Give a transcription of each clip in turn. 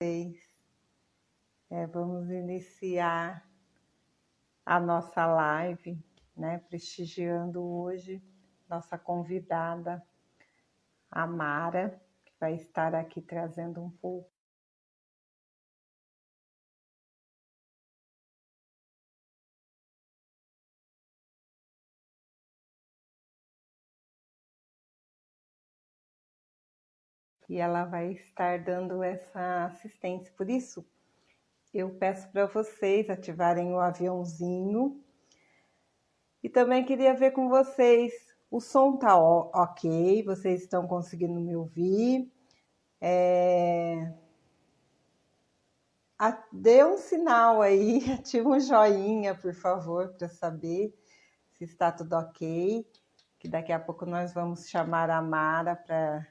É, vamos iniciar a nossa live, né, prestigiando hoje nossa convidada, a Mara, que vai estar aqui trazendo um pouco e ela vai estar dando essa assistência. Por isso, eu peço para vocês ativarem o aviãozinho. E também queria ver com vocês, o som tá ok, vocês estão conseguindo me ouvir. É... Dê um sinal aí, ativa um joinha, por favor, para saber se está tudo ok. Que daqui a pouco nós vamos chamar a Mara para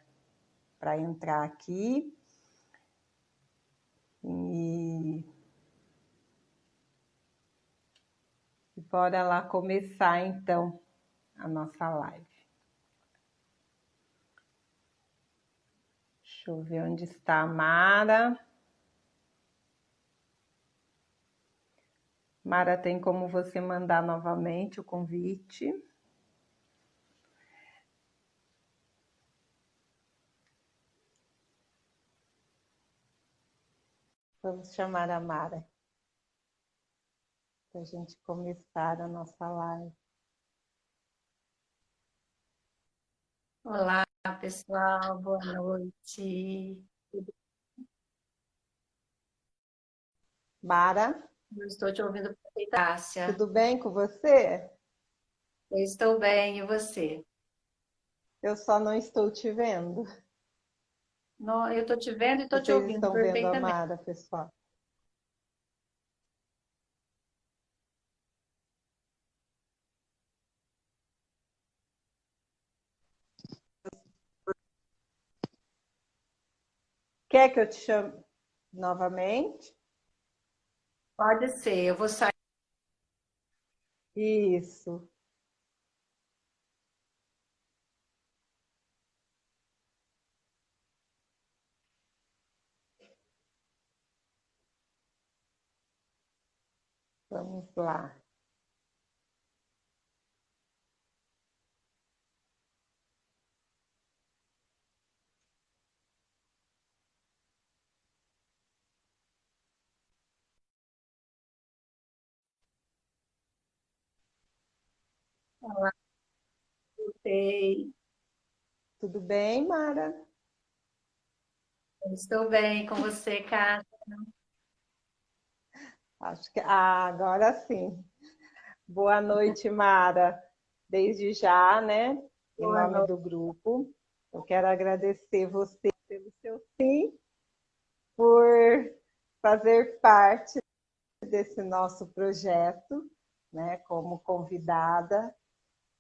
para entrar aqui. E... e bora lá começar então a nossa live. Deixa eu ver onde está a Mara. Mara, tem como você mandar novamente o convite? Vamos chamar a Mara para a gente começar a nossa live. Olá, pessoal, boa noite. Mara? Eu estou te ouvindo perfeita, Tudo bem com você? Eu estou bem, e você? Eu só não estou te vendo. Não, eu estou te vendo e estou te ouvindo estão perfeitamente. vendo a Mara, pessoal? Quer que eu te chame novamente? Pode ser, eu vou sair. Isso. Vamos lá. Olá, voltei. Tudo bem, Mara? Estou bem com você, Kátia. Acho que ah, agora sim. Boa noite, Mara. Desde já, né? Em nome do grupo, eu quero agradecer você pelo seu sim, por fazer parte desse nosso projeto, né? Como convidada,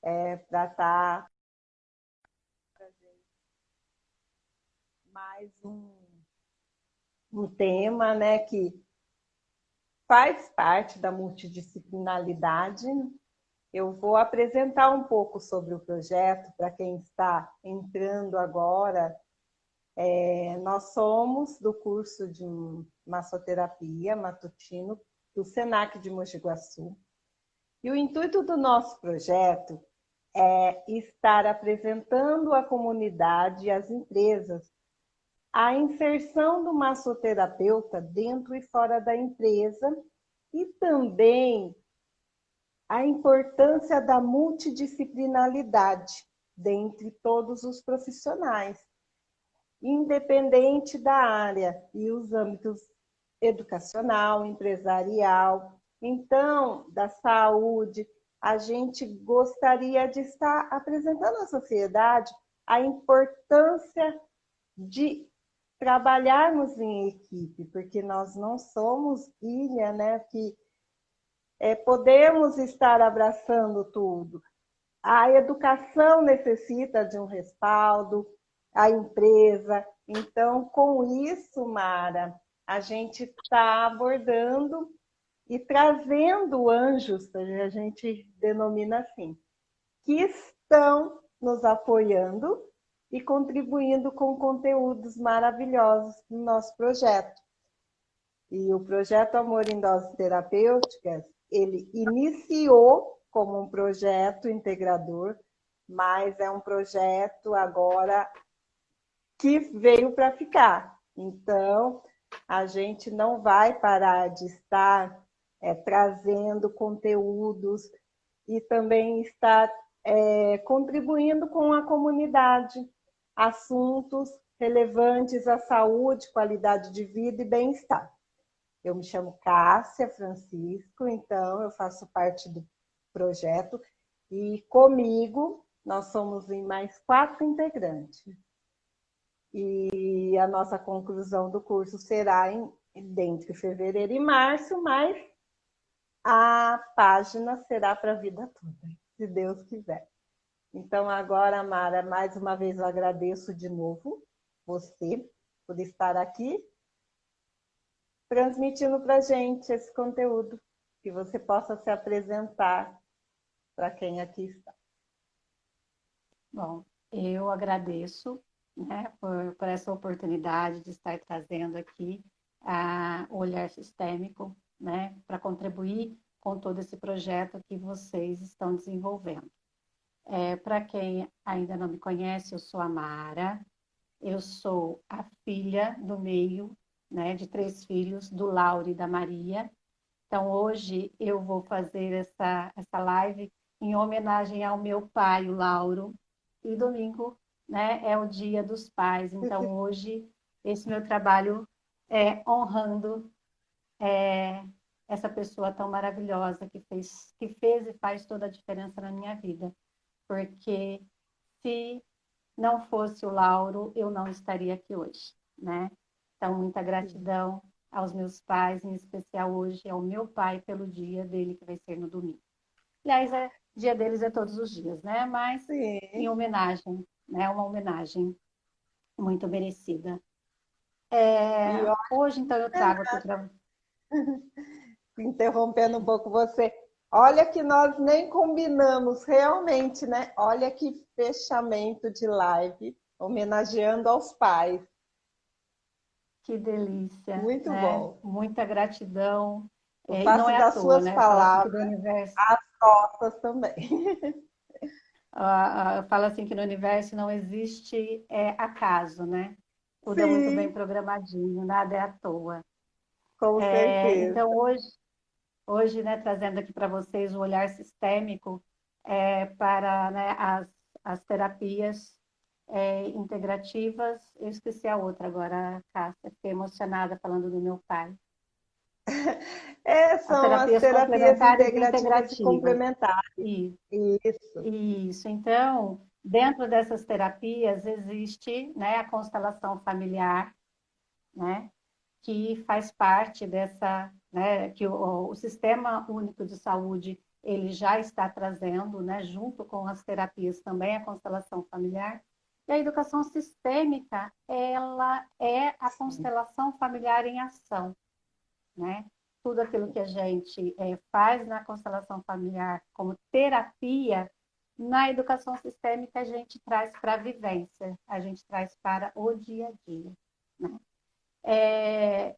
é, para estar mais um, um tema, né? Que faz parte da multidisciplinaridade. Eu vou apresentar um pouco sobre o projeto para quem está entrando agora. É, nós somos do curso de massoterapia matutino do SENAC de Mogi Guaçu. E o intuito do nosso projeto é estar apresentando à comunidade e às empresas a inserção do massoterapeuta dentro e fora da empresa e também a importância da multidisciplinaridade dentre todos os profissionais, independente da área e os âmbitos educacional, empresarial, então, da saúde, a gente gostaria de estar apresentando à sociedade a importância de trabalharmos em equipe, porque nós não somos ilha, né? Que é, podemos estar abraçando tudo. A educação necessita de um respaldo, a empresa. Então, com isso, Mara, a gente está abordando e trazendo anjos, a gente denomina assim, que estão nos apoiando e contribuindo com conteúdos maravilhosos no nosso projeto. E o projeto Amor em Doses Terapêuticas, ele iniciou como um projeto integrador, mas é um projeto agora que veio para ficar. Então, a gente não vai parar de estar é, trazendo conteúdos e também estar é, contribuindo com a comunidade, assuntos relevantes à saúde, qualidade de vida e bem-estar. Eu me chamo Cássia Francisco, então eu faço parte do projeto e comigo nós somos em mais quatro integrantes. E a nossa conclusão do curso será em, entre fevereiro e março, mas a página será para a vida toda, se Deus quiser. Então, agora, Mara, mais uma vez eu agradeço de novo você por estar aqui transmitindo para a gente esse conteúdo, que você possa se apresentar para quem aqui está. Bom, eu agradeço né, por, por essa oportunidade de estar trazendo aqui a, olhar sistêmico né, para contribuir com todo esse projeto que vocês estão desenvolvendo. É, para quem ainda não me conhece, eu sou a Mara, eu sou a filha do meio né, de três filhos, do Lauro e da Maria. Então, hoje eu vou fazer essa, essa live em homenagem ao meu pai, o Lauro, e domingo né, é o dia dos pais. Então, hoje, esse meu trabalho é honrando é, essa pessoa tão maravilhosa que fez, que fez e faz toda a diferença na minha vida. Porque se não fosse o Lauro, eu não estaria aqui hoje, né? Então, muita gratidão aos meus pais, em especial hoje ao meu pai pelo dia dele, que vai ser no domingo. Aliás, é, dia deles é todos os dias, né? Mas Sim. em homenagem, né? Uma homenagem muito merecida. É, hoje, então, eu trago aqui para... Interrompendo um pouco você. Olha que nós nem combinamos realmente, né? Olha que fechamento de live, homenageando aos pais. Que delícia. Muito né? bom. Muita gratidão. Eu é, faço é das toa, suas né? palavras as nossas também. Uh, uh, fala assim que no universo não existe é, acaso, né? Tudo Sim. é muito bem programadinho, nada é à toa. Com é, certeza. Então hoje, hoje, né, trazendo aqui para vocês o olhar sistêmico é, para né, as, as terapias é, integrativas. Eu esqueci a outra agora, Cássia. Fiquei emocionada falando do meu pai. É, são as terapias, as terapias integrativas, integrativas. complementares. Isso. Isso. Isso. Então, dentro dessas terapias existe né, a constelação familiar, né, que faz parte dessa, né, que o, o Sistema Único de Saúde ele já está trazendo, né, junto com as terapias também a constelação familiar, e a educação sistêmica, ela é a constelação familiar em ação, né? Tudo aquilo que a gente é, faz na constelação familiar como terapia, na educação sistêmica a gente traz para a vivência, a gente traz para o dia a dia, né? É...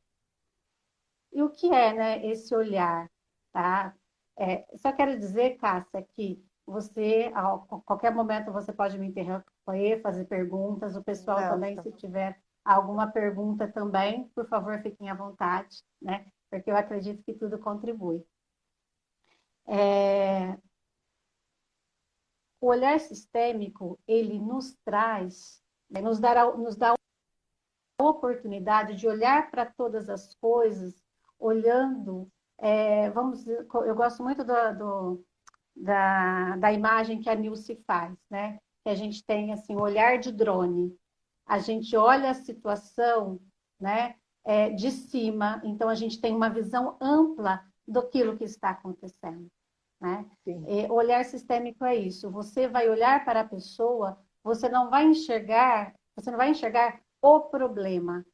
E o que é, né, esse olhar, tá? É, só quero dizer, Cássia, que você, a qualquer momento, você pode me interromper, fazer perguntas. O pessoal Não, também, tá se tiver alguma pergunta também, por favor, fiquem à vontade, né? Porque eu acredito que tudo contribui. É... O olhar sistêmico, ele nos traz, né, nos, dará, nos dá a oportunidade de olhar para todas as coisas, olhando, é, vamos eu gosto muito do, do da, da imagem que a Nilce faz, né? Que a gente tem assim, olhar de drone. A gente olha a situação, né? É, de cima, então a gente tem uma visão ampla do que está acontecendo. Né? E, olhar sistêmico é isso. Você vai olhar para a pessoa, você não vai enxergar, você não vai enxergar o problema.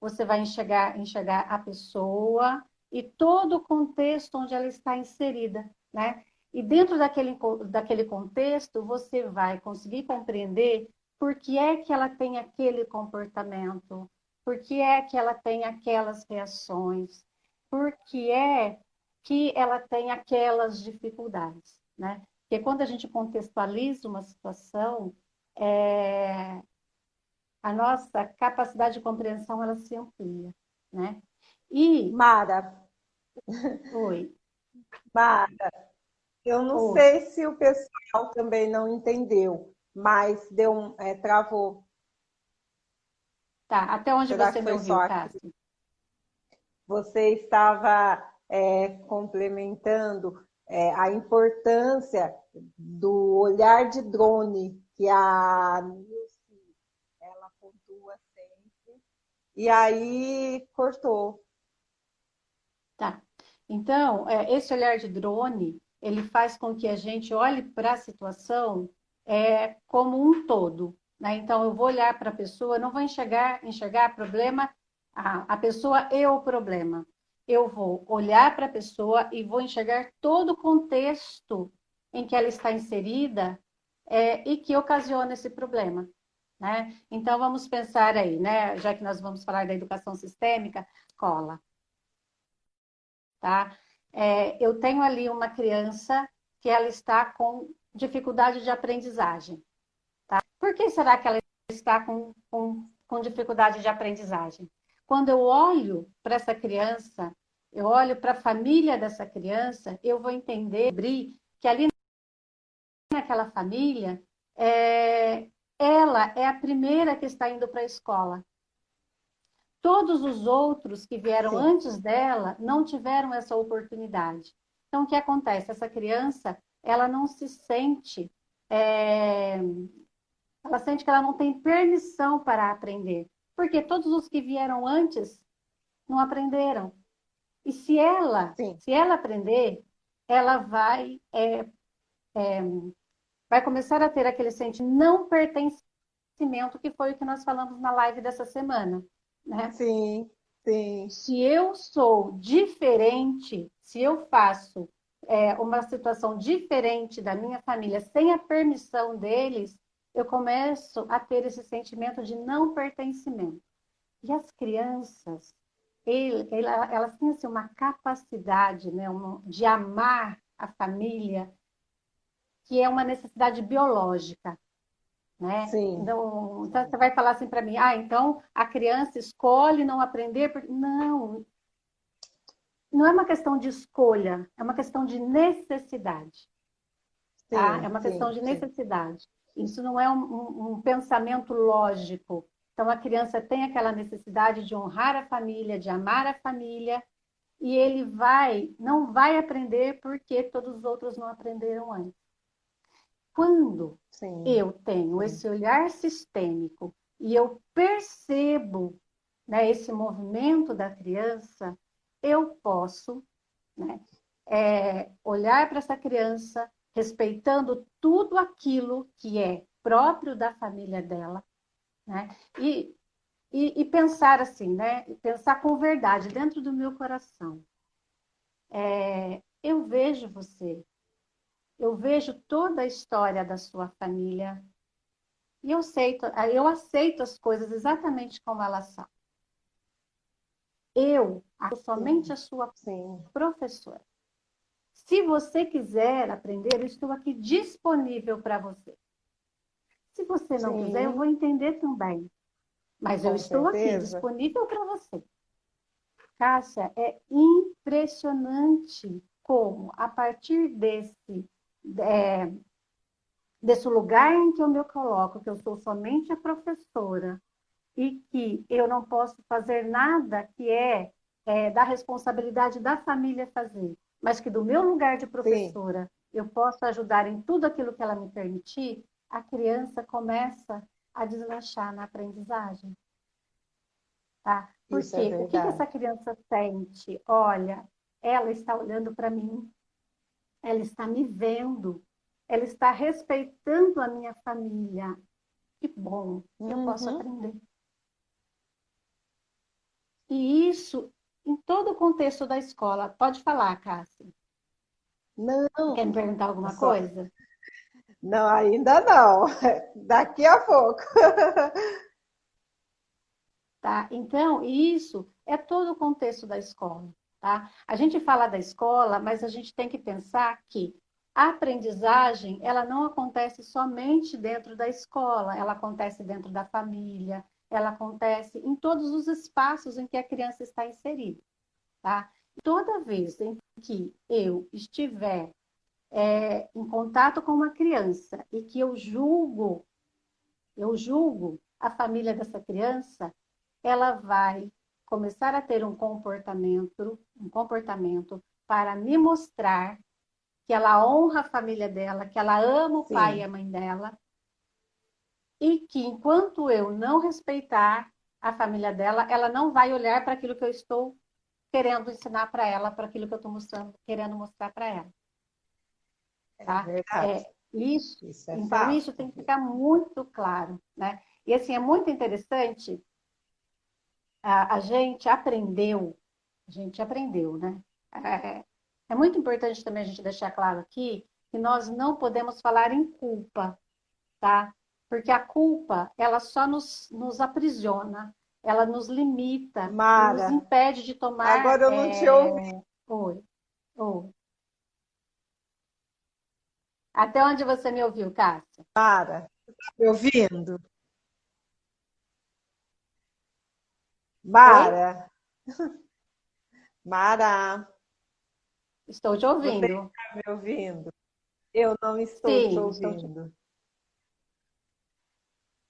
Você vai enxergar, enxergar a pessoa e todo o contexto onde ela está inserida, né? E dentro daquele, daquele contexto, você vai conseguir compreender por que é que ela tem aquele comportamento, por que é que ela tem aquelas reações, por que é que ela tem aquelas dificuldades, né? Porque quando a gente contextualiza uma situação, é... a nossa capacidade de compreensão ela se amplia, né? E Mara, oi, Mara, eu não oi. sei se o pessoal também não entendeu, mas deu um, é, travou. Tá, até onde Será você me ouviu, Cássio? Você estava é, complementando é, a importância do olhar de drone que a Nilce, ela pontua sempre, e aí cortou. Tá. Então, é, esse olhar de drone, ele faz com que a gente olhe para a situação é, como um todo. Né? Então, eu vou olhar para a pessoa, não vou enxergar, enxergar problema, a, a pessoa e o problema. Eu vou olhar para a pessoa e vou enxergar todo o contexto em que ela está inserida é, e que ocasiona esse problema. Né? Então, vamos pensar aí, né? já que nós vamos falar da educação sistêmica, cola. Tá? É, eu tenho ali uma criança que ela está com dificuldade de aprendizagem. Tá? Por que será que ela está com, com, com dificuldade de aprendizagem? Quando eu olho para essa criança, eu olho para a família dessa criança, eu vou entender que ali naquela família, é, ela é a primeira que está indo para a escola. Todos os outros que vieram Sim. antes dela não tiveram essa oportunidade. Então, o que acontece? Essa criança, ela não se sente, é... ela sente que ela não tem permissão para aprender, porque todos os que vieram antes não aprenderam. E se ela, Sim. se ela aprender, ela vai, é, é, vai começar a ter aquele sentimento de não pertencimento que foi o que nós falamos na live dessa semana, né? Sim, sim. Se eu sou diferente, se eu faço é, uma situação diferente da minha família, sem a permissão deles, eu começo a ter esse sentimento de não pertencimento. E as crianças, ele, ela, elas têm assim, uma capacidade né, de amar a família, que é uma necessidade biológica. Né? Sim. Então, então você vai falar assim para mim, ah, então a criança escolhe não aprender? Não, não é uma questão de escolha, é uma questão de necessidade. Tá? Sim, é uma questão sim, de necessidade. Sim. Isso não é um, um, um, pensamento lógico. Então, a criança tem aquela necessidade de honrar a família, de amar a família, e ele vai, não vai aprender porque todos os outros não aprenderam antes. Quando eu tenho esse olhar sistêmico e eu percebo né, esse movimento da criança, eu posso né, é, olhar para essa criança respeitando tudo aquilo que é próprio da família dela, né? E, e, e pensar assim, né? Pensar com verdade dentro do meu coração. É, eu vejo você, eu vejo toda a história da sua família e eu aceito, eu aceito as coisas exatamente como elas são. Eu sou somente a sua Sim. professora. Se você quiser aprender, eu estou aqui disponível para você. Se você não Sim. quiser, eu vou entender também. Mas Com eu estou certeza. aqui disponível para você. Cássia, é impressionante como, a partir desse, é, desse lugar em que eu me coloco, que eu sou somente a professora, e que eu não posso fazer nada que é, é da responsabilidade da família fazer, mas que do meu lugar de professora Sim. eu posso ajudar em tudo aquilo que ela me permitir, a criança começa a deslanchar na aprendizagem. Tá? Porque é o que, que essa criança sente? Olha, ela está olhando para mim, ela está me vendo, ela está respeitando a minha família. Que bom, uhum. eu posso uhum. aprender. E isso em todo o contexto da escola. Pode falar, Cássia. Não. Quer me perguntar alguma só... coisa? Não, ainda não. Daqui a pouco. Tá? Então, isso é todo o contexto da escola. Tá? A gente fala da escola, mas a gente tem que pensar que a aprendizagem ela não acontece somente dentro da escola, ela acontece dentro da família, ela acontece em todos os espaços em que a criança está inserida. Tá? Toda vez em que eu estiver é, em contato com uma criança e que eu julgo, eu julgo a família dessa criança, ela vai começar a ter um comportamento, um comportamento para me mostrar que ela honra a família dela, que ela ama o Sim. pai e a mãe dela, e que enquanto eu não respeitar a família dela, ela não vai olhar para aquilo que eu estou querendo ensinar para ela, para aquilo que eu estou mostrando, querendo mostrar para ela. É tá? É, é isso, isso é então isso tem que ficar muito claro, né? E assim é muito interessante. A, a gente aprendeu, a gente aprendeu, né? É, é muito importante também a gente deixar claro aqui que nós não podemos falar em culpa, tá? Porque a culpa, ela só nos, nos aprisiona, ela nos limita, Mara, nos impede de tomar. Agora eu não é... te ouvi. Oi. Oi. Até onde você me ouviu, Cássia? Mara, está me ouvindo? Mara. Oi? Mara. Estou te ouvindo. Você está me ouvindo? Eu não estou Sim, te ouvindo. Estou te...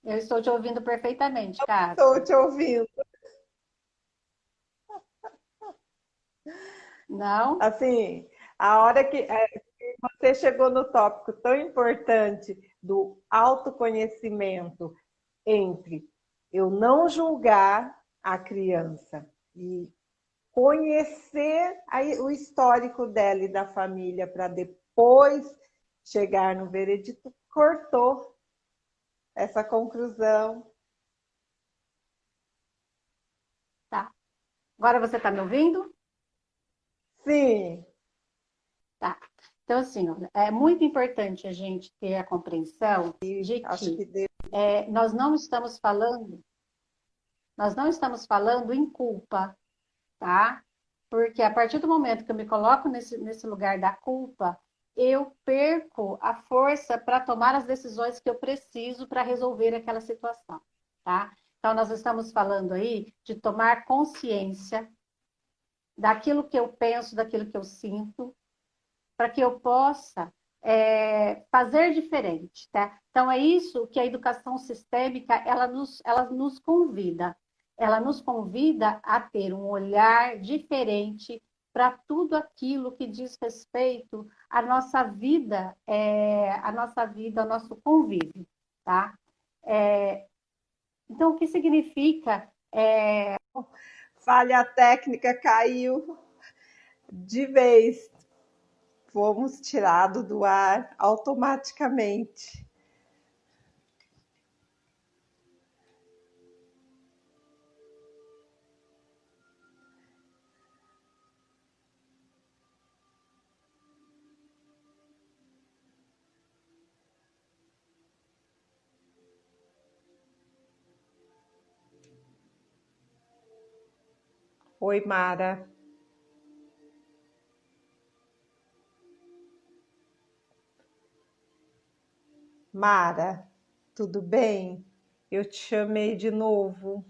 Eu estou te ouvindo perfeitamente, Cássia. Estou te ouvindo. Não? Assim, a hora que é, você chegou no tópico tão importante do autoconhecimento entre eu não julgar a criança e conhecer o histórico dela e da família para depois chegar no veredito, cortou essa conclusão. Tá. Agora você está me ouvindo? Sim. Tá. Então, assim, é muito importante a gente ter a compreensão de que, que é, nós não estamos falando, nós não estamos falando em culpa, tá? Porque a partir do momento que eu me coloco nesse, nesse lugar da culpa, eu perco a força para tomar as decisões que eu preciso para resolver aquela situação, tá? Então, nós estamos falando aí de tomar consciência daquilo que eu penso, daquilo que eu sinto, para que eu possa é, fazer diferente, tá? Então, é isso que a educação sistêmica, ela nos, ela nos convida, ela nos convida a ter um olhar diferente para tudo aquilo que diz respeito à nossa vida, é, à nossa vida, ao nosso convívio, tá? É, então, o que significa? É... Falha técnica caiu de vez. Fomos tirados do ar automaticamente. Oi, Mara. Mara, tudo bem? Eu te chamei de novo.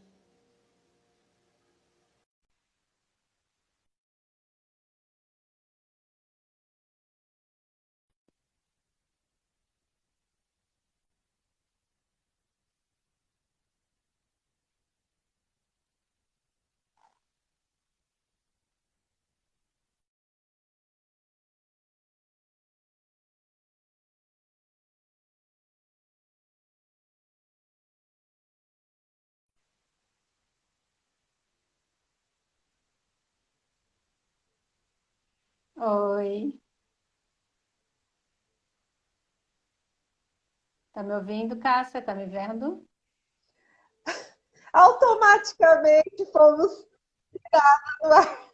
Oi. Tá me ouvindo, Cássia? Tá me vendo? Automaticamente fomos tirados do ar.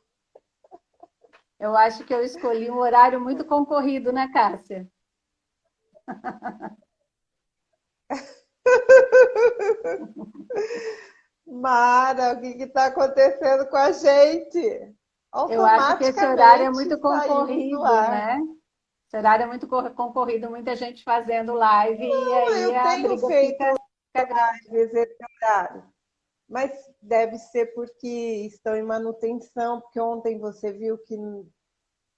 Eu acho que eu escolhi um horário muito concorrido, né, Cássia? Mara, o que está acontecendo com a gente? Eu acho que esse horário é muito concorrido, né? Esse horário é muito concorrido, muita gente fazendo live Não, e aí eu a tenho briga feito fica, grande. esse horário. Mas deve ser porque estão em manutenção, porque ontem você viu que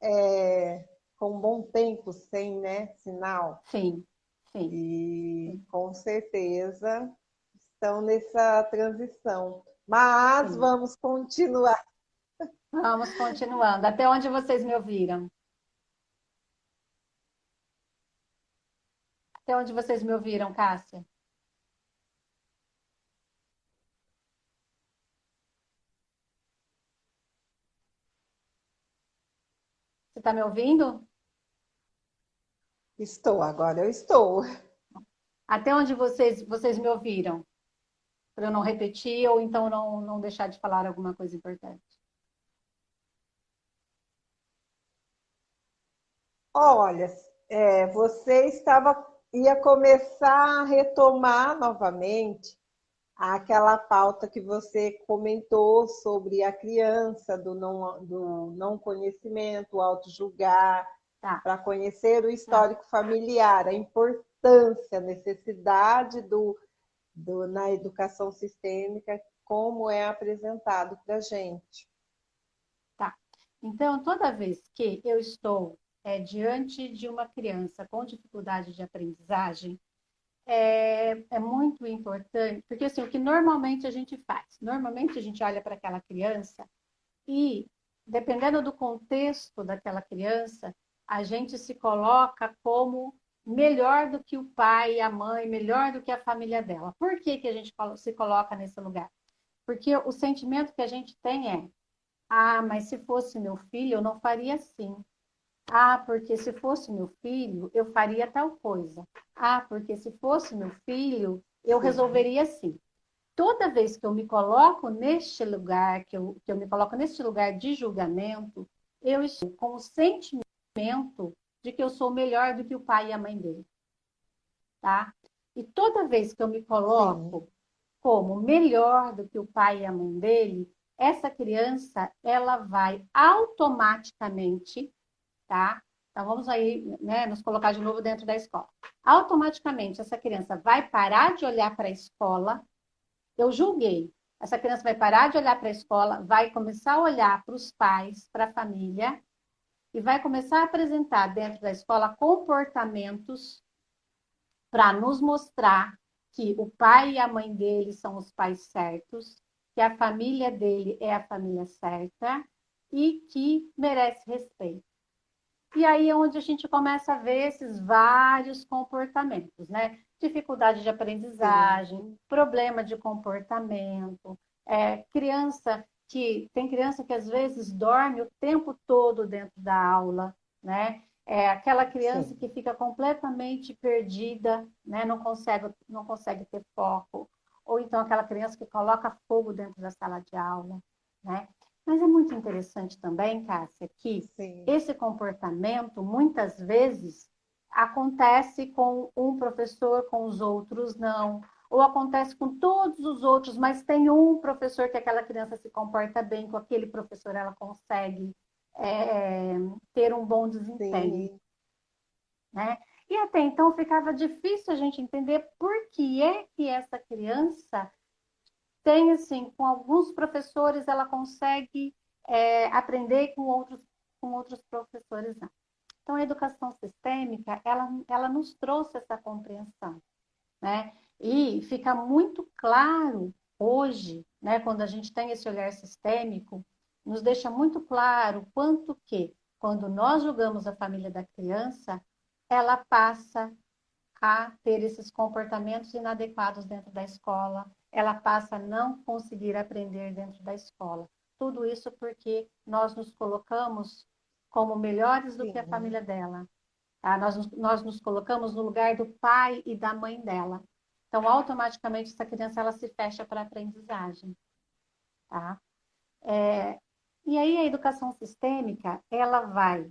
é, com um bom tempo sem né, sinal. Sim, sim. E com certeza estão nessa transição. Mas sim. vamos continuar. Vamos continuando. Até onde vocês me ouviram? Até onde vocês me ouviram, Cássia? Você está me ouvindo? Estou, agora eu estou. Até onde vocês, vocês me ouviram? Para eu não repetir ou então não, não deixar de falar alguma coisa importante. Olha, é, você estava ia começar a retomar novamente aquela pauta que você comentou sobre a criança, do não, do não conhecimento, o auto-julgar, tá. para conhecer o histórico tá. familiar, a importância, a necessidade do, do, na educação sistêmica, como é apresentado para a gente. Tá. Então, toda vez que eu estou é, diante de uma criança com dificuldade de aprendizagem, é, é, muito importante, porque assim, o que normalmente a gente faz? Normalmente a gente olha para aquela criança e, dependendo do contexto daquela criança, a gente se coloca como melhor do que o pai a mãe, melhor do que a família dela. Por que, que a gente se coloca nesse lugar? Porque o sentimento que a gente tem é: ah, mas se fosse meu filho, eu não faria assim. Ah, porque se fosse meu filho, eu faria tal coisa. Ah, porque se fosse meu filho, eu resolveria assim. Toda vez que eu me coloco neste lugar, que eu, que eu me coloco neste lugar de julgamento, eu estou com o sentimento de que eu sou melhor do que o pai e a mãe dele. Tá? E toda vez que eu me coloco Sim. como melhor do que o pai e a mãe dele, essa criança, ela vai automaticamente tá? Então vamos aí, né, nos colocar de novo dentro da escola. Automaticamente essa criança vai parar de olhar para a escola. Eu julguei. Essa criança vai parar de olhar para a escola, vai começar a olhar para os pais, para a família e vai começar a apresentar dentro da escola comportamentos para nos mostrar que o pai e a mãe dele são os pais certos, que a família dele é a família certa e que merece respeito. E aí é onde a gente começa a ver esses vários comportamentos, né? Dificuldade de aprendizagem, Sim. problema de comportamento, é, criança que tem criança que às vezes dorme o tempo todo dentro da aula, né? É aquela criança Sim. que fica completamente perdida, né? Não consegue, não consegue ter foco. Ou então aquela criança que coloca fogo dentro da sala de aula, né? Mas é muito interessante também, Cássia, que Sim. esse comportamento muitas vezes acontece com um professor, com os outros não, ou acontece com todos os outros, mas tem um professor que aquela criança se comporta bem, com aquele professor ela consegue é, ter um bom desempenho. Né? E até então ficava difícil a gente entender por que é que essa criança tem, assim, com alguns professores ela consegue é, aprender com outros, com outros professores não. Então, a educação sistêmica, ela, ela nos trouxe essa compreensão, né? E fica muito claro hoje, né, quando a gente tem esse olhar sistêmico, nos deixa muito claro quanto que, quando nós julgamos a família da criança, ela passa a ter esses comportamentos inadequados dentro da escola, ela passa a não conseguir aprender dentro da escola. Tudo isso porque nós nos colocamos como melhores do Sim. que a família dela. Tá? Nós, nós nos colocamos no lugar do pai e da mãe dela. Então, automaticamente, essa criança ela se fecha para a aprendizagem. Tá? É, e aí, a educação sistêmica, ela vai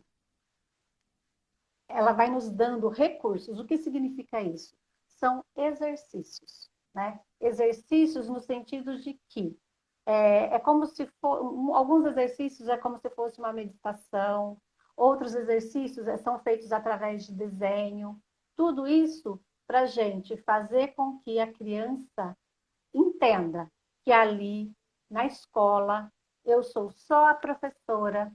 ela vai nos dando recursos. O que significa isso? São exercícios. Né? Exercícios no sentido de que É, é como se for, alguns exercícios é como se fosse uma meditação, outros exercícios é, são feitos através de desenho. Tudo isso para gente fazer com que a criança entenda que ali na escola eu sou só a professora,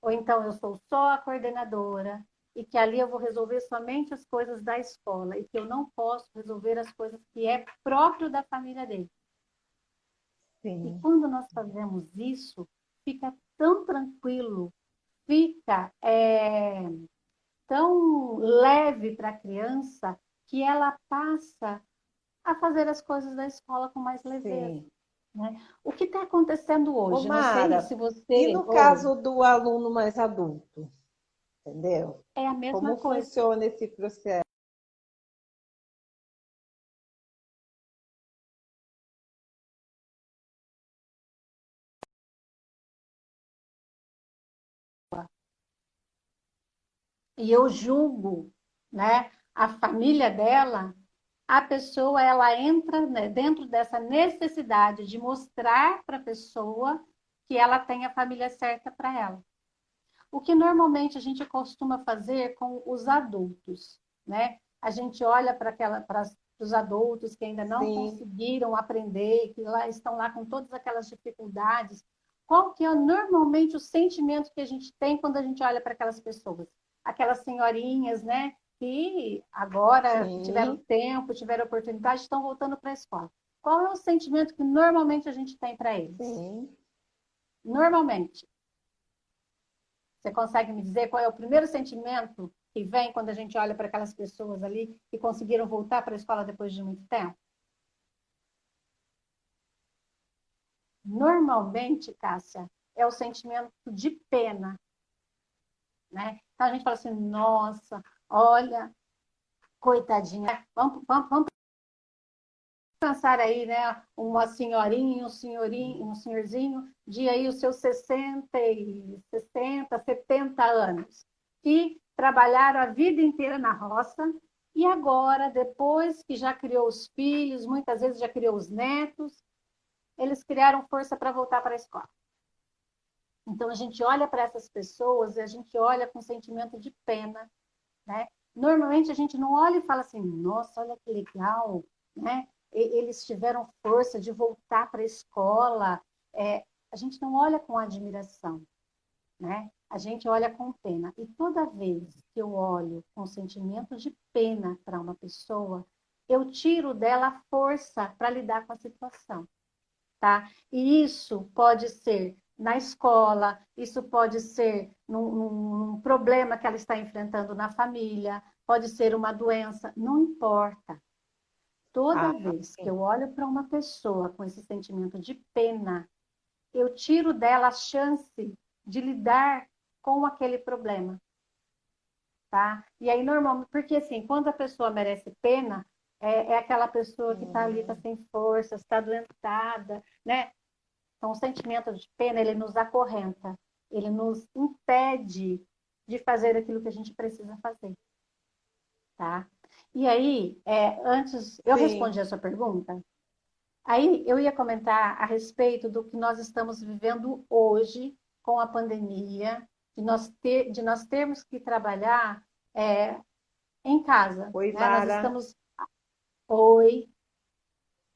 ou então eu sou só a coordenadora, e que ali eu vou resolver somente as coisas da escola, e que eu não posso resolver as coisas que é próprio da família dele. Sim. E quando nós fazemos isso, fica tão tranquilo, fica é, tão leve para a criança que ela passa a fazer as coisas da escola com mais leveza. Sim. Né? O que está acontecendo hoje? Ô, Mara, se você. E no caso do aluno mais adulto? Entendeu? É a mesma Como coisa. Como funciona esse processo? E eu julgo, né, a família dela a pessoa ela entra né, dentro dessa necessidade de mostrar para a pessoa que ela tem a família certa para ela. O que normalmente a gente costuma fazer com os adultos, né? A gente olha para aquela para os adultos que ainda não Sim. conseguiram aprender, que lá estão lá com todas aquelas dificuldades. Qual que é normalmente o sentimento que a gente tem quando a gente olha para aquelas pessoas? Aquelas senhorinhas, né? que agora Sim. tiveram tempo, tiveram oportunidade, estão voltando para a escola. Qual é o sentimento que normalmente a gente tem para eles? Sim. Normalmente. Você consegue me dizer qual é o primeiro sentimento que vem quando a gente olha para aquelas pessoas ali que conseguiram voltar para a escola depois de muito tempo? Normalmente, Cássia, é o sentimento de pena. Né? Então a gente fala assim, nossa, Olha, coitadinha. Vamos, vamos, vamos pensar aí, né? Uma senhorinha, um senhorinho, um senhorzinho de aí os seus 60, 60, 70 anos, que trabalharam a vida inteira na roça e agora, depois que já criou os filhos, muitas vezes já criou os netos, eles criaram força para voltar para a escola. Então a gente olha para essas pessoas e a gente olha com sentimento de pena, né? Normalmente a gente não olha e fala assim, nossa, olha que legal, né? Eles tiveram força de voltar para a escola. É, a gente não olha com admiração, né? A gente olha com pena. E toda vez que eu olho com sentimento de pena para uma pessoa, eu tiro dela a força para lidar com a situação, tá? E isso pode ser na escola, isso pode ser num, num, problema que ela está enfrentando na família, pode ser uma doença, não importa. Toda ah, vez sim. que eu olho para uma pessoa com esse sentimento de pena, eu tiro dela a chance de lidar com aquele problema. Tá? E aí, normalmente, porque assim, quando a pessoa merece pena, é, é aquela pessoa que está ali, está sem forças, está doentada, né? Então, o sentimento de pena, ele nos acorrenta, ele nos impede de fazer aquilo que a gente precisa fazer. Tá? E aí, é, antes, eu Sim. respondi a sua pergunta. Aí eu ia comentar a respeito do que nós estamos vivendo hoje com a pandemia, de nós, ter, de nós termos que trabalhar é, em casa. Oi, né? Nós estamos... Oi.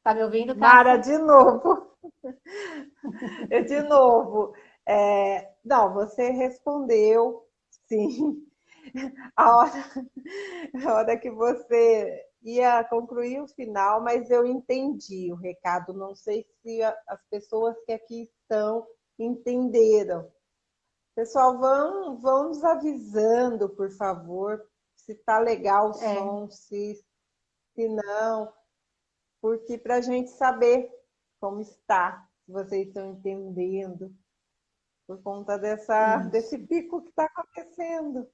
Tá me ouvindo? Mara, de novo. Eu, de novo, é, não, você respondeu, sim. A hora, a hora que você ia concluir o final, mas eu entendi o recado. Não sei se as pessoas que aqui estão entenderam. Pessoal, vão, vão nos avisando, por favor, se tá legal o é. som, se, se não, porque para a gente saber como está, se vocês estão entendendo, por conta dessa, desse pico que está acontecendo.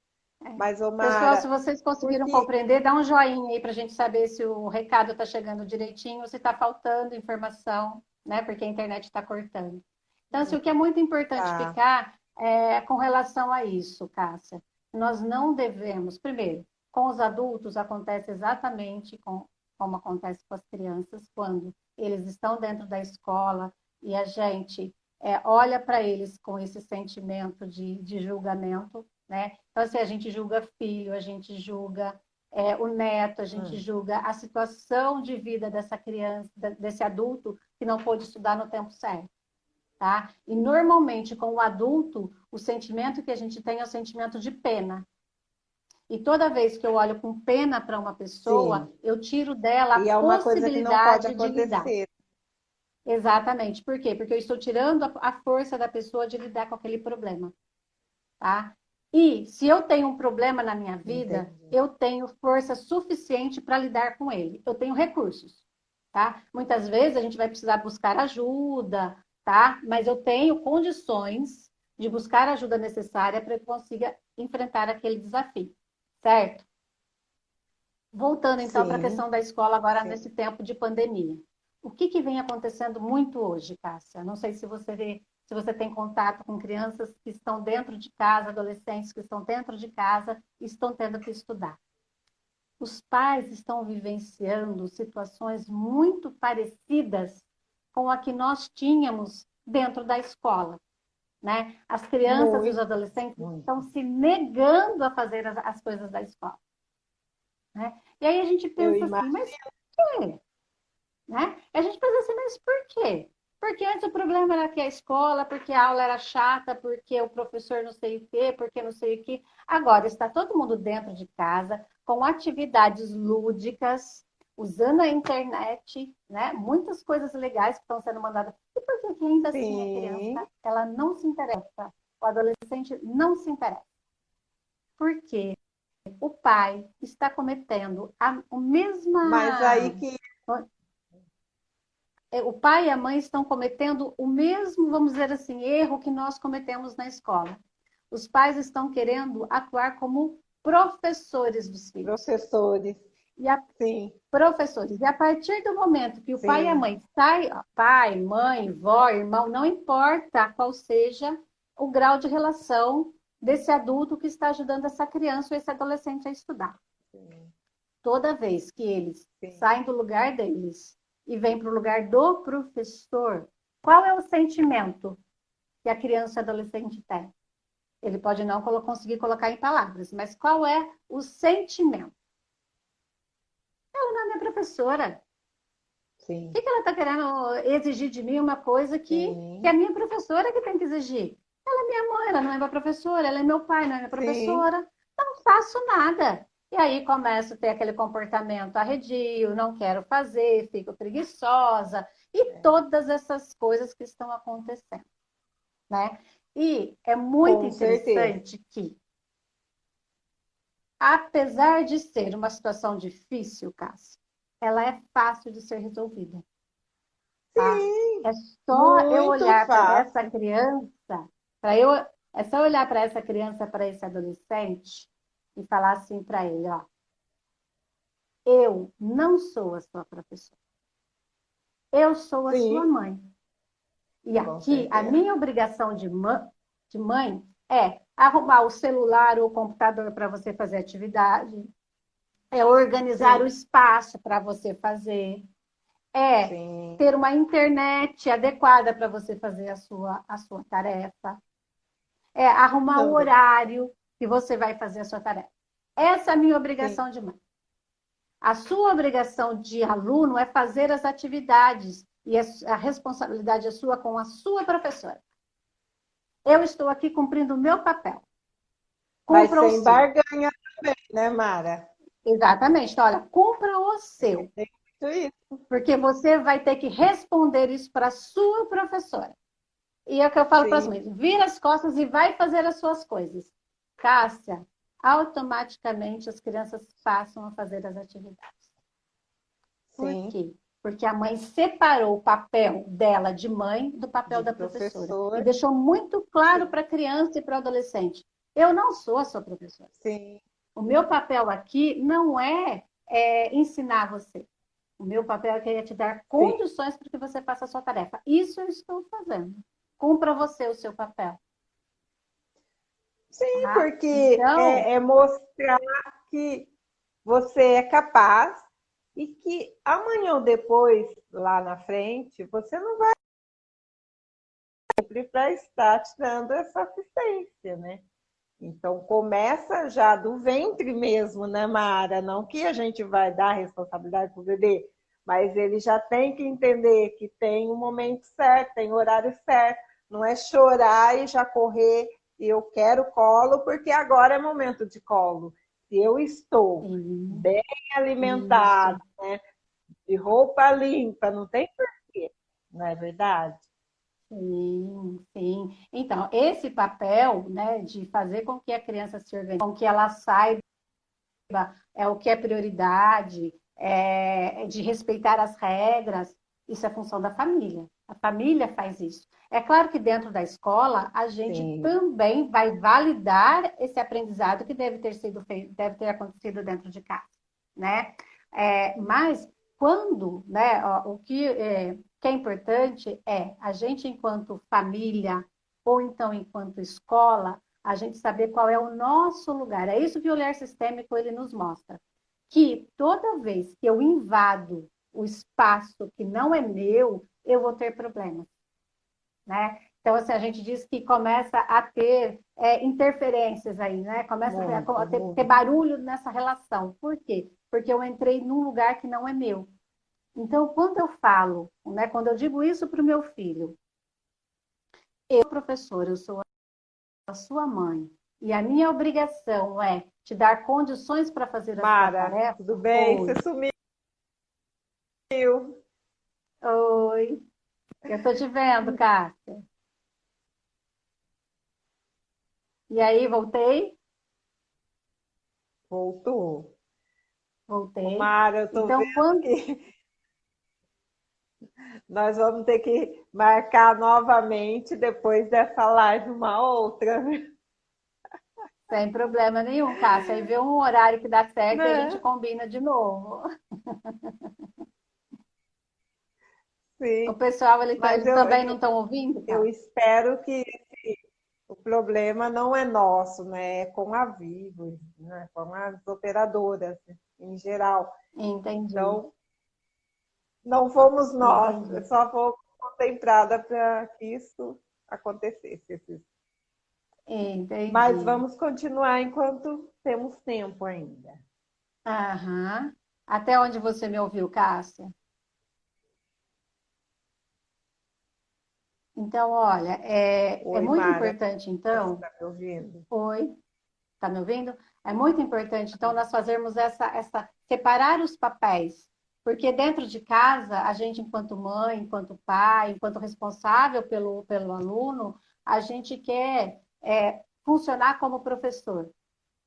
É. Mas, Omara, Pessoal, se vocês conseguiram porque... compreender, dá um joinha aí para a gente saber se o recado está chegando direitinho ou se está faltando informação, né? Porque a internet está cortando. Então, assim, o que é muito importante tá. ficar é com relação a isso, Cássia. Nós não devemos, primeiro, com os adultos acontece exatamente com, como acontece com as crianças, quando eles estão dentro da escola, e a gente é, olha para eles com esse sentimento de, de julgamento, né? Então, assim, a gente julga filho, a gente julga é, o neto, a gente hum. julga a situação de vida dessa criança, desse adulto que não pôde estudar no tempo certo. Tá? E normalmente, com o adulto, o sentimento que a gente tem é o sentimento de pena. E toda vez que eu olho com pena para uma pessoa, Sim. eu tiro dela a é possibilidade de lidar. Exatamente. Por quê? Porque eu estou tirando a força da pessoa de lidar com aquele problema. Tá? E se eu tenho um problema na minha vida, Entendi. eu tenho força suficiente para lidar com ele. Eu tenho recursos, tá? Muitas vezes a gente vai precisar buscar ajuda, tá? Mas eu tenho condições de buscar a ajuda necessária para que eu consiga enfrentar aquele desafio, certo? Voltando então para a questão da escola agora Sim. nesse tempo de pandemia. O que, que vem acontecendo muito hoje, Cássia? Não sei se você vê se você tem contato com crianças que estão dentro de casa, adolescentes que estão dentro de casa e estão tendo que estudar. Os pais estão vivenciando situações muito parecidas com a que nós tínhamos dentro da escola. Né? As crianças muito, e os adolescentes muito. estão se negando a fazer as, as coisas da escola. Né? E aí a gente pensa assim, mas por quê? Né? E a gente pensa assim, mas por quê? Porque antes o problema era que a escola, porque a aula era chata, porque o professor não sei o quê, porque não sei o quê. Agora está todo mundo dentro de casa, com atividades lúdicas, usando a internet, né? Muitas coisas legais que estão sendo mandadas. E por que ainda Sim. assim a criança, ela não se interessa? O adolescente não se interessa. Porque o pai está cometendo a, a mesma... Mas aí que o pai e a mãe estão cometendo o mesmo, vamos dizer assim, erro que nós cometemos na escola. Os pais estão querendo atuar como professores dos filhos. Professores. E a... Sim. Professores. E a partir do momento que o Sim. pai e a mãe saem, pai, mãe, vó, irmão, não importa qual seja o grau de relação desse adulto que está ajudando essa criança ou esse adolescente a estudar. Sim. Toda vez que eles Sim. saem do lugar deles e vem para o lugar do professor, qual é o sentimento que a criança e adolescente tem? Ele pode não conseguir colocar em palavras, mas qual é o sentimento? Ela não é minha professora. Sim. O que, ela está querendo exigir de mim uma coisa que, que é a minha professora que tem que exigir? Ela é minha mãe, ela não é minha professora, ela é meu pai, não é minha professora. Sim. Não faço nada. E aí começa a ter aquele comportamento arredio, não quero fazer, fico preguiçosa e é. todas essas coisas que estão acontecendo, né? E é muito Com interessante certeza. que, apesar de ser uma situação difícil, Cássio, ela é fácil de ser resolvida. Tá? Sim, é só eu olhar para essa criança, para eu, é só olhar para essa criança, para esse adolescente e falar assim para ele, ó, eu não sou a sua professora. Eu sou a Sim. sua mãe. E aqui, a minha obrigação de, de mãe é arrumar o celular ou o computador para você fazer atividade, é organizar Sim. o espaço para você fazer, é Sim. ter uma internet adequada para você fazer a sua, a sua tarefa, é arrumar o horário que você vai fazer a sua tarefa. Essa é a minha obrigação Sim. de mãe. A sua obrigação de aluno é fazer as atividades e a responsabilidade é sua com a sua professora. Eu estou aqui cumprindo o meu papel. Cumpra Vai ser barganha também, né, Mara? Exatamente. Olha, cumpra o seu. Porque você vai ter que responder isso para a sua professora. E é o que eu falo para as mães: vira as costas e vai fazer as suas coisas. Cássia, automaticamente as crianças passam a fazer as atividades. Por Sim. quê? Porque a mãe separou o papel dela de mãe do papel de da professora. professora. E deixou muito claro para a criança e para o adolescente: eu não sou a sua professora. Sim. O meu papel aqui não é, é ensinar você. O meu papel é te dar condições para que você faça a sua tarefa. Isso eu estou fazendo. Cumpra você o seu papel. Sim, tá? porque então... é, é mostrar que você é capaz e que amanhã ou depois, lá na frente, você não vai sempre para estar te dando essa assistência, né? Então, começa já do ventre mesmo, né, Mara? Não que a gente vai dar responsabilidade para o bebê, mas ele já tem que entender que tem um momento certo, tem o um horário certo. Não é chorar e já correr eu quero colo porque agora é momento de colo. Se eu estou uhum. bem alimentada, né, de roupa limpa, não tem porquê, não é verdade? Sim, sim. Então, esse papel, né, de fazer com que a criança se organize, com que ela saiba é o que é prioridade, é, de respeitar as regras, isso é função da família. A família faz isso. É claro que dentro da escola a gente sim. também vai validar esse aprendizado que deve ter sido feito, deve ter acontecido dentro de casa, né? É, mas quando, né, ó, o que é, que é importante é a gente, enquanto família, ou então enquanto escola, a gente saber qual é o nosso lugar. É isso que o olhar sistêmico ele nos mostra. Que toda vez que eu invado o espaço que não é meu, eu vou ter problemas. Né? Então, assim, a gente diz que começa a ter é, interferências aí, né? Começa a, ter, a ter, ter barulho nessa relação. Por quê? Porque eu entrei num lugar que não é meu. Então, quando eu falo, né, quando eu digo isso para o meu filho, eu, professor, eu sou a sua mãe, e a minha obrigação é te dar condições para fazer a Mara, sua tarefa. Tudo bem? Oi. Você sumiu. Oi. Eu estou te vendo, Cássia. E aí, voltei? Voltou. Voltei. Mara, eu estou então, vendo quando... que nós vamos ter que marcar novamente depois dessa live uma outra. Sem problema nenhum, Cássia. Aí vê um horário que dá certo e a né? gente combina de novo. Sim. O pessoal ele tá, eles eu, também eu, não estão ouvindo? Tá? Eu espero que o problema não é nosso, né? É com a Vivo, né? com as operadoras em geral. Entendi. Então, não fomos nós, eu só fomos contemplada para que isso acontecesse. Entendi. Mas vamos continuar enquanto temos tempo ainda. Aham. Até onde você me ouviu, Cássia? Então, olha, é, é Oi, é muito Mara. importante, então. Está me ouvindo? Oi, está me ouvindo? É muito importante, então, nós fazermos essa, essa separar os papéis porque dentro de casa, a gente, enquanto mãe, enquanto pai, enquanto responsável pelo, pelo aluno, a gente quer é, funcionar como professor,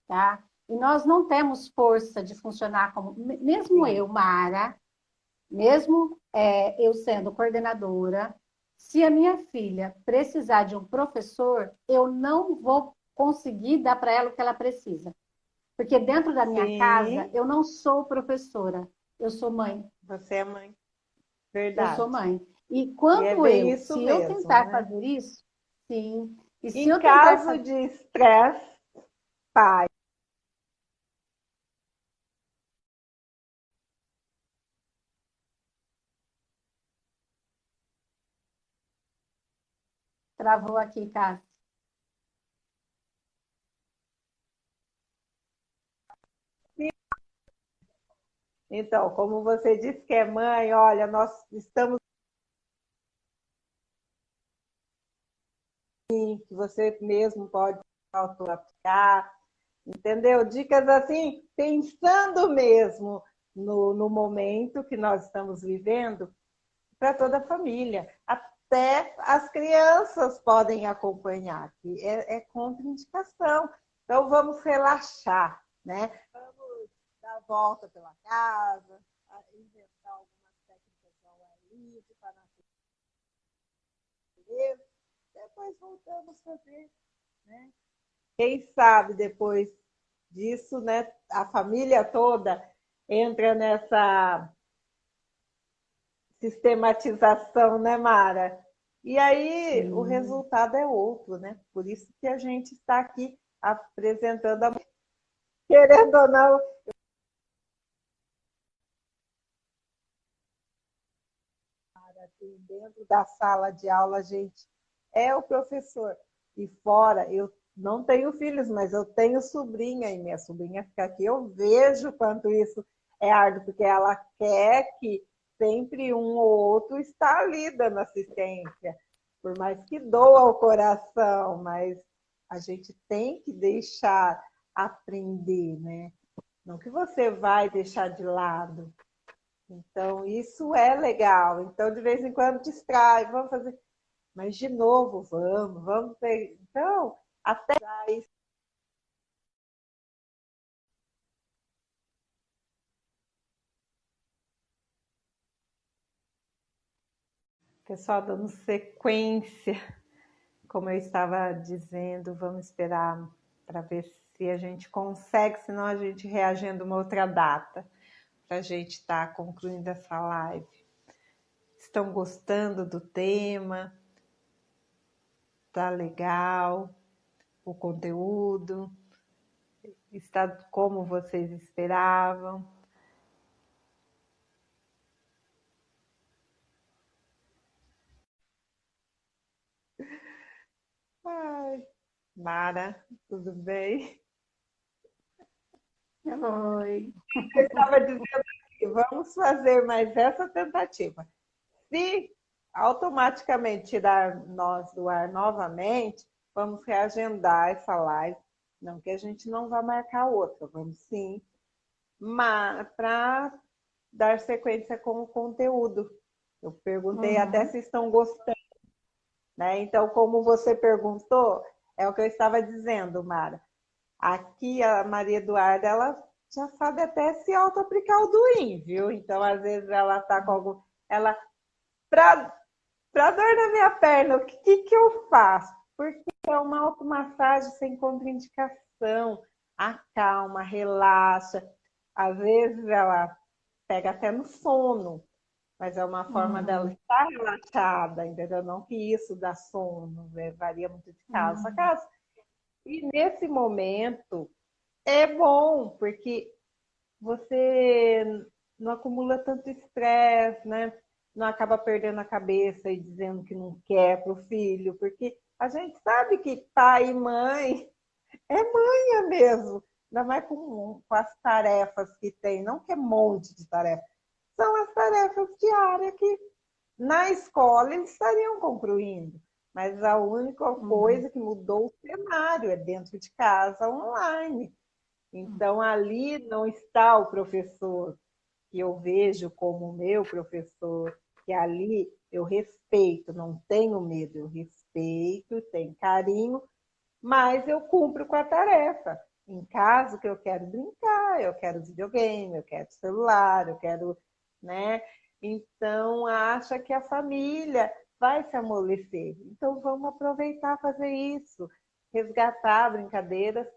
tá? E nós não temos força de funcionar como... Mesmo Sim. eu, Mara, mesmo é, eu sendo coordenadora, se a minha filha precisar de um professor, eu não vou conseguir dar para ela o que ela precisa. Porque dentro da minha Sim. casa, eu não sou professora. Eu sou mãe. Você é mãe. Verdade. Eu sou mãe. E quando e é eu, se mesmo, eu tentar né? fazer isso, sim. E se em eu caso fazer... de estresse, pai. Travou aqui, Cássio. Então, como você disse que é mãe, olha, nós estamos que você mesmo pode auto-aplicar, entendeu? Dicas assim, pensando mesmo no, no momento que nós estamos vivendo, para toda a família. Até as crianças podem acompanhar, que é, é contraindicação. Então, vamos relaxar, né? dar volta pela casa, inventar algumas técnicas ao ar livre, para natureza. Depois voltamos a fazer. Né? Quem sabe depois disso, né, a família toda entra nessa sistematização, né, Mara? E aí Sim. o resultado é outro, né? Por isso que a gente está aqui apresentando a... Querendo ou não, dentro da sala de aula a gente é o professor. E fora, eu não tenho filhos, mas eu tenho sobrinha, e minha sobrinha fica aqui, eu vejo quanto isso é árduo, porque ela quer que sempre um ou outro está ali dando assistência, por mais que doa o coração, mas a gente tem que deixar aprender, né? Não que você vai deixar de lado. Então, isso é legal. Então, de vez em quando distrai, vamos fazer. Mas, de novo, vamos, vamos. Então, até Pessoal, dando sequência, como eu estava dizendo, vamos esperar para ver se a gente consegue, senão a gente reagenda uma outra data para a gente estar tá concluindo essa live. Estão gostando do tema? Tá legal? O conteúdo? Está como vocês esperavam? Ai, Mara, tudo bem? Oi. Eu estava dizendo que vamos fazer mais essa tentativa. Se automaticamente tirar nós do ar novamente, vamos reagendar essa live. Não que a gente não vá marcar outra, vamos sim. Mas para dar sequência com o conteúdo. Eu perguntei uhum. até se estão gostando né? Então, como você perguntou, é o que eu estava dizendo, Mara. Aqui a Maria Eduarda, ela já sabe até se auto-aplicar o Duin, viu? Então, às vezes ela tá com algum. Ela. Para pra dor na minha perna, o que, que eu faço? Porque é uma automassagem sem contraindicação. Acalma, relaxa. Às vezes ela pega até no sono mas é uma forma uhum. dela estar relaxada, entendeu? Não que isso dá sono, né? varia muito de caso uhum. a caso. E nesse momento é bom, porque você não acumula tanto estresse, né? Não acaba perdendo a cabeça e dizendo que não quer para o filho, porque a gente sabe que pai e mãe é manha mesmo, ainda mais com, com as tarefas que tem, não que é monte de tarefas são as tarefas diárias que na escola eles estariam concluindo. Mas a única uhum. coisa que mudou o cenário é dentro de casa, online. Então, ali não está o professor, que eu vejo como meu professor, que ali eu respeito, não tenho medo, eu respeito, tenho carinho, mas eu cumpro com a tarefa. Em casa, que eu quero brincar, eu quero videogame, eu quero celular, eu quero né? Então, acha que a família vai se amolecer. Então, vamos aproveitar fazer isso, resgatar brincadeiras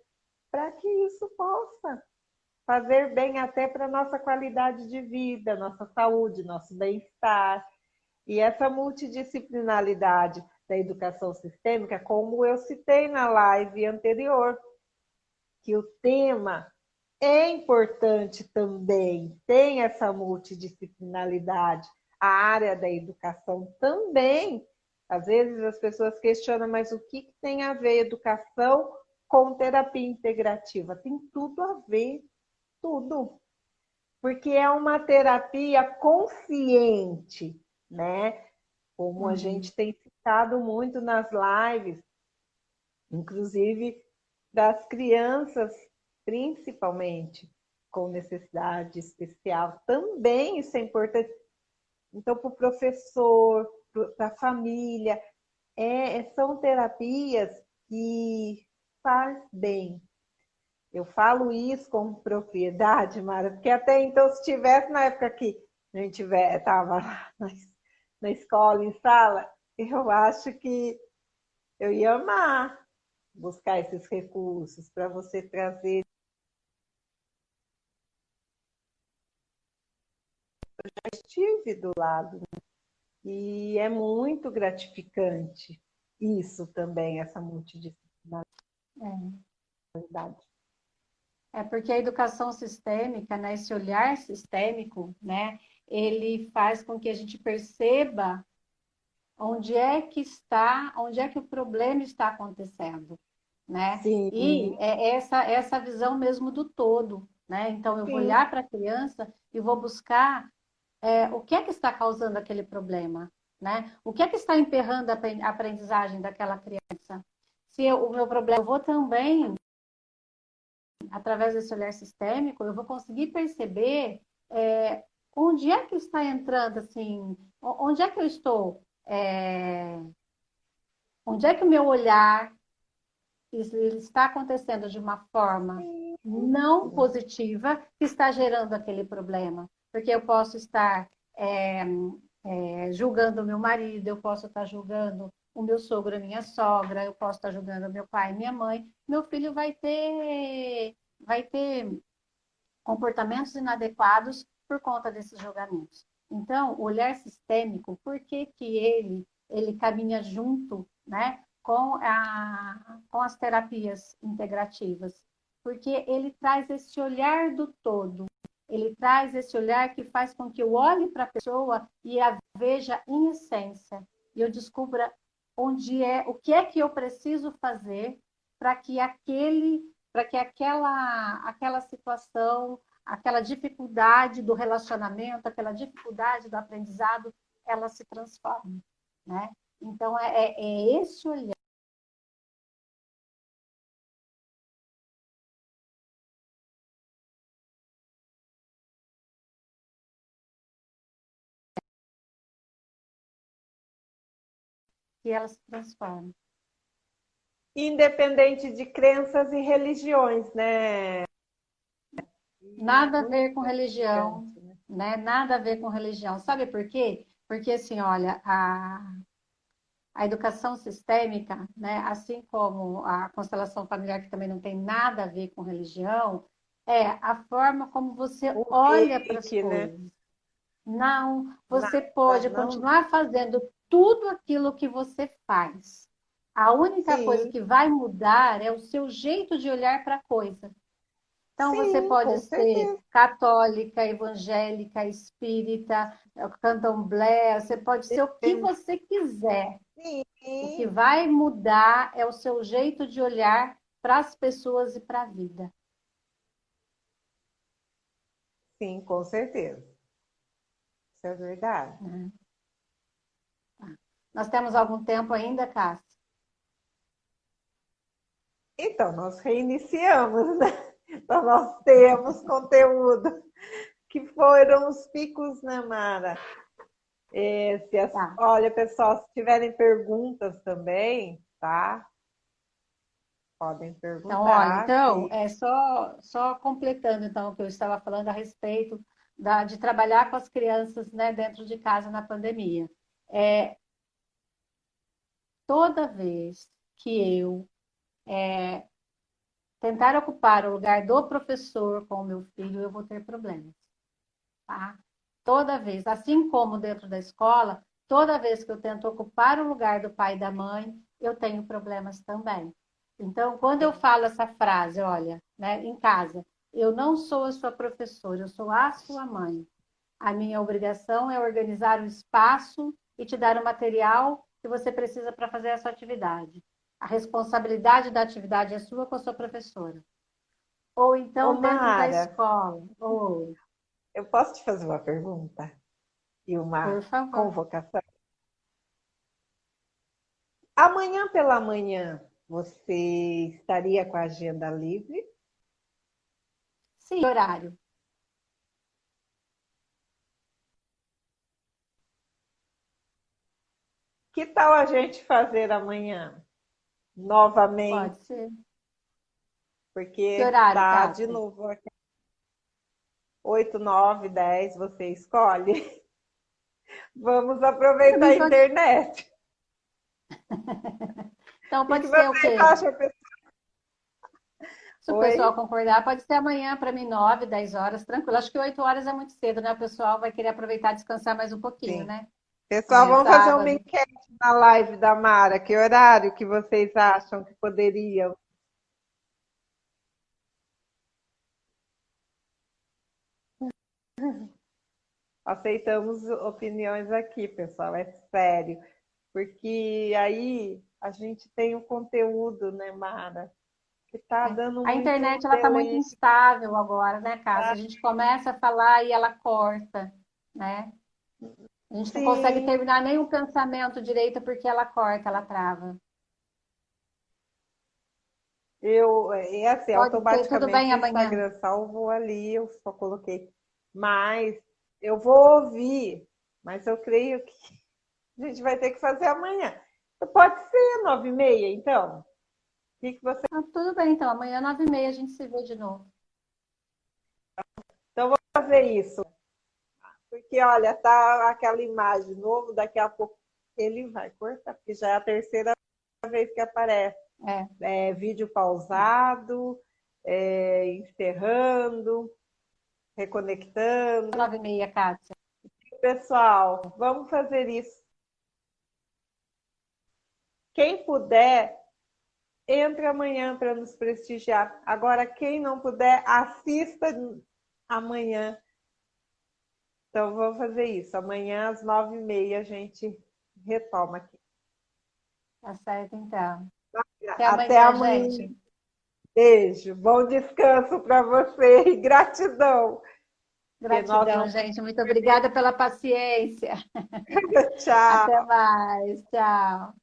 para que isso possa fazer bem até para nossa qualidade de vida, nossa saúde, nosso bem-estar. E essa multidisciplinaridade da educação sistêmica, como eu citei na live anterior, que o tema é importante também, tem essa multidisciplinaridade. A área da educação também. Às vezes as pessoas questionam, mas o que tem a ver educação com terapia integrativa? Tem tudo a ver, tudo. Porque é uma terapia consciente, né? Como a uhum. gente tem citado muito nas lives, inclusive das crianças principalmente com necessidade especial, também isso é importante. Então, para o professor, para a família, é, são terapias que faz bem. Eu falo isso com propriedade, Mara, porque até então, se tivesse na época que a gente estava na, na escola, em sala, eu acho que eu ia amar buscar esses recursos para você trazer estive do lado. Né? E é muito gratificante isso também, essa multidisciplinaridade. É. é porque a educação sistêmica, né, esse olhar sistêmico, né, ele faz com que a gente perceba onde é que está, onde é que o problema está acontecendo, né? Sim. E é essa essa visão mesmo do todo, né? Então eu vou Sim. olhar para a criança e vou buscar é, o que é que está causando aquele problema, né? O que é que está emperrando a aprendizagem daquela criança? Se eu, o meu problema, eu vou também através desse olhar sistêmico, eu vou conseguir perceber é, onde é que está entrando, assim, onde é que eu estou, é, onde é que o meu olhar está acontecendo de uma forma não positiva que está gerando aquele problema. Porque eu posso estar é, é, julgando o meu marido, eu posso estar julgando o meu sogro, a minha sogra, eu posso estar julgando meu pai, minha mãe. Meu filho vai ter, vai ter comportamentos inadequados por conta desses julgamentos. Então, o olhar sistêmico, por que, que ele, ele caminha junto né, com, a, com as terapias integrativas? Porque ele traz esse olhar do todo, ele traz esse olhar que faz com que eu olhe para a pessoa e a veja em essência, e eu descubra onde é, o que é que eu preciso fazer para que aquele, para que aquela, aquela situação, aquela dificuldade do relacionamento, aquela dificuldade do aprendizado, ela se transforme, né? Então é, é, é esse olhar que ela se transforme. Independente de crenças e religiões, né? Nada a ver com religião, né? Nada a ver com religião. Sabe por quê? Porque assim, olha, a, a educação sistêmica, né, assim como a constelação familiar, que também não tem nada a ver com religião, é a forma como você o olha para as né? coisas. Não, você pode não. continuar fazendo tudo aquilo que você faz. A única Sim. coisa que vai mudar é o seu jeito de olhar para a coisa. Então, Sim, você pode ser certeza. católica, evangélica, espírita, candomblé, você pode ser o que você quiser. Sim. O que vai mudar é o seu jeito de olhar para as pessoas e para a vida. Sim, com certeza. Isso é verdade. É. Nós temos algum tempo ainda, Cássia? Então, nós reiniciamos, né? Então, nós temos conteúdo, que foram os picos, né, Mara? Esse, as... tá. Olha, pessoal, se tiverem perguntas também, tá? Podem perguntar. Então, olha, então, é só, só completando então o que eu estava falando a respeito da, de trabalhar com as crianças né, dentro de casa na pandemia. É, toda vez que eu é, tentar ocupar o lugar do professor com o meu filho, eu vou ter problemas. Tá? Toda vez, assim como dentro da escola, toda vez que eu tento ocupar o lugar do pai e da mãe, eu tenho problemas também. Então, quando eu falo essa frase, olha, né, em casa, eu não sou a sua professora, eu sou a sua mãe. A minha obrigação é organizar o espaço e te dar o material que você precisa para fazer essa atividade. A responsabilidade da atividade é sua com a sua professora. Ou então Ô, dentro Mara, da escola. Ou... Eu posso te fazer uma pergunta? E uma convocação? Amanhã pela manhã, você estaria com a agenda livre? Sim, horário. Que tal a gente fazer amanhã? Novamente. Pode ser. Porque que horário, tá de novo aqui. 8, 9, 10, você escolhe. Vamos aproveitar a internet. então pode ser o quê? Acha, Se o Oi? pessoal concordar, pode ser amanhã para mim, 9, 10 horas, tranquilo. Acho que 8 horas é muito cedo, né? O pessoal vai querer aproveitar e descansar mais um pouquinho, Sim. né? Pessoal, vamos fazer uma enquete na live da Mara. Que horário que vocês acham que poderiam? Aceitamos opiniões aqui, pessoal, é sério. porque aí a gente tem o conteúdo, né, Mara? Que tá é. dando A internet ela está muito instável agora, né, Cássia? A gente começa a falar e ela corta, né? A gente Sim. não consegue terminar nenhum pensamento direito porque ela corta, ela trava. Eu, é assim, Pode automaticamente tudo bem amanhã. Instagram salvo ali, eu só coloquei. Mas eu vou ouvir, mas eu creio que a gente vai ter que fazer amanhã. Pode ser nove e meia, então? O que, que você... Ah, tudo bem, então. Amanhã, nove e meia, a gente se vê de novo. Então, vou fazer isso. Porque, olha, tá aquela imagem novo, daqui a pouco ele vai cortar, porque já é a terceira vez que aparece. É. É, vídeo pausado, é, encerrando, reconectando. Nove e meia, Kátia. Pessoal, vamos fazer isso. Quem puder, entre amanhã para nos prestigiar. Agora, quem não puder, assista amanhã. Então, vamos fazer isso. Amanhã, às nove e meia, a gente retoma aqui. Tá certo, então. Até amanhã. Até amanhã. Gente. Beijo. Bom descanso para você e gratidão. Gratidão, gente. Muito obrigada pela paciência. Tchau. Até mais. Tchau.